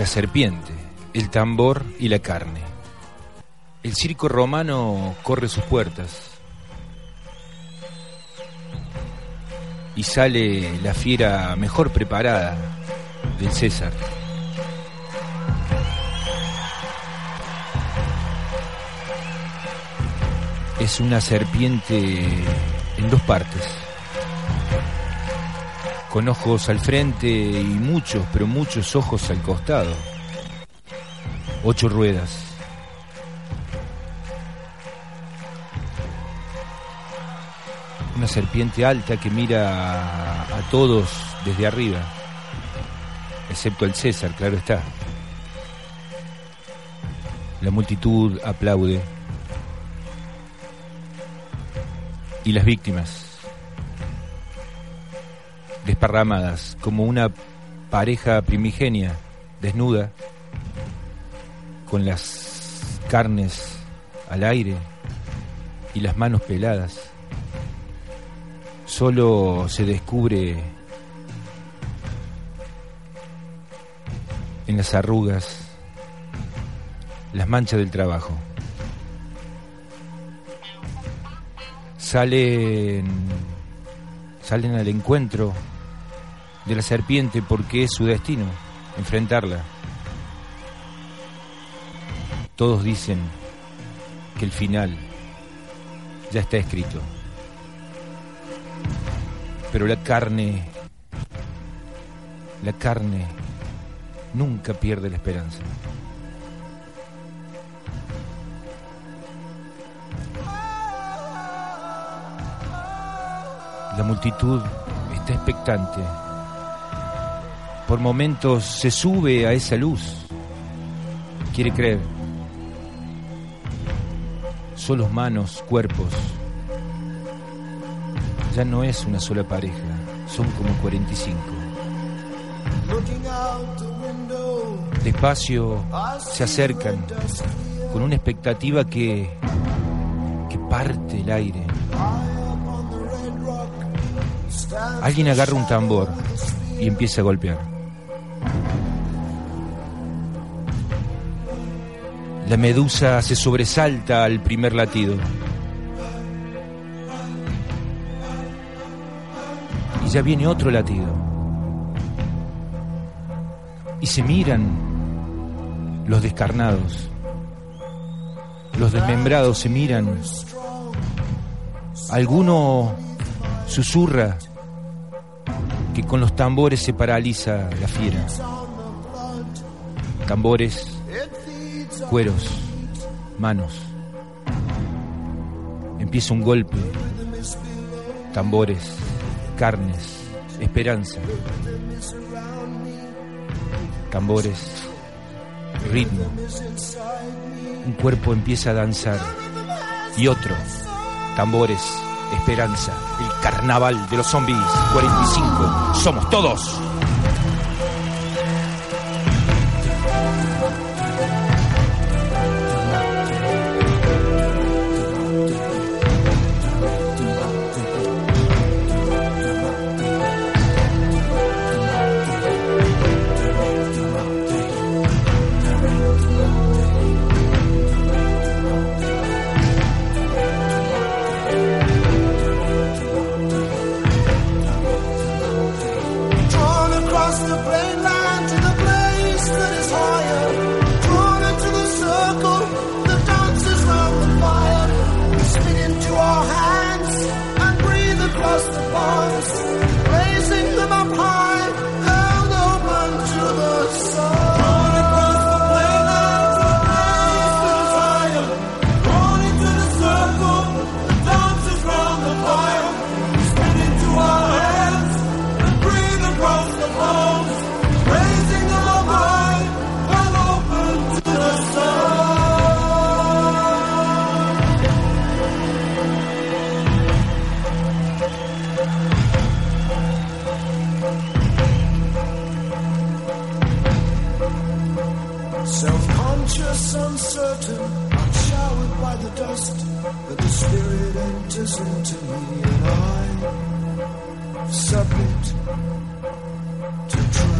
La serpiente, el tambor y la carne. El circo romano corre sus puertas. Y sale la fiera mejor preparada del César. Es una serpiente en dos partes, con ojos al frente y muchos, pero muchos ojos al costado. Ocho ruedas. Una serpiente alta que mira a todos desde arriba, excepto el César, claro está. La multitud aplaude. Y las víctimas, desparramadas como una pareja primigenia, desnuda, con las carnes al aire y las manos peladas. Solo se descubre en las arrugas las manchas del trabajo. Salen salen al encuentro de la serpiente porque es su destino enfrentarla. Todos dicen que el final ya está escrito. Pero la carne, la carne nunca pierde la esperanza. La multitud está expectante. Por momentos se sube a esa luz. Quiere creer. Solo manos, cuerpos. Ya no es una sola pareja, son como 45. Despacio se acercan con una expectativa que, que parte el aire. Alguien agarra un tambor y empieza a golpear. La medusa se sobresalta al primer latido. Y ya viene otro latido. Y se miran los descarnados. Los desmembrados se miran. Alguno susurra con los tambores se paraliza la fiera. Tambores, cueros, manos. Empieza un golpe. Tambores, carnes, esperanza. Tambores, ritmo. Un cuerpo empieza a danzar. Y otro. Tambores, esperanza. El carnaval de los zombies. 45. Somos todos. the plane just uncertain, I'm showered by the dust, but the spirit enters into me and I submit to trust.